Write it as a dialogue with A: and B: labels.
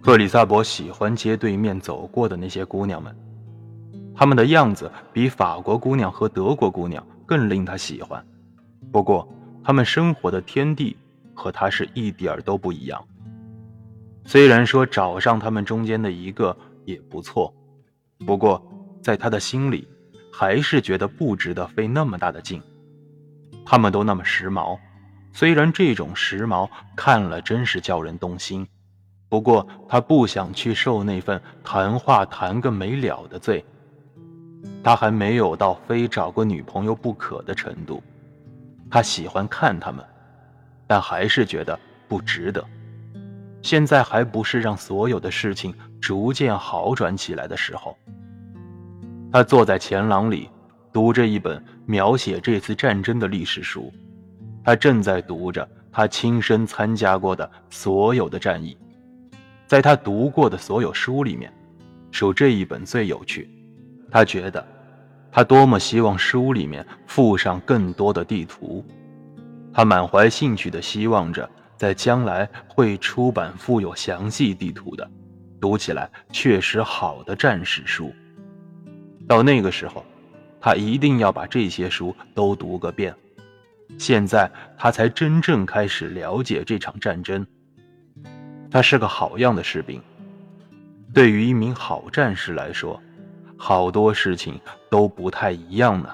A: 克里萨博喜欢街对面走过的那些姑娘们，她们的样子比法国姑娘和德国姑娘更令他喜欢。不过，她们生活的天地和他是一点都不一样。虽然说找上他们中间的一个也不错，不过在他的心里，还是觉得不值得费那么大的劲。他们都那么时髦，虽然这种时髦看了真是叫人动心，不过他不想去受那份谈话谈个没了的罪。他还没有到非找个女朋友不可的程度，他喜欢看他们，但还是觉得不值得。现在还不是让所有的事情逐渐好转起来的时候。他坐在前廊里，读着一本描写这次战争的历史书。他正在读着他亲身参加过的所有的战役。在他读过的所有书里面，属这一本最有趣。他觉得，他多么希望书里面附上更多的地图。他满怀兴趣地希望着。在将来会出版附有详细地图的，读起来确实好的战史书。到那个时候，他一定要把这些书都读个遍。现在他才真正开始了解这场战争。他是个好样的士兵。对于一名好战士来说，好多事情都不太一样呢。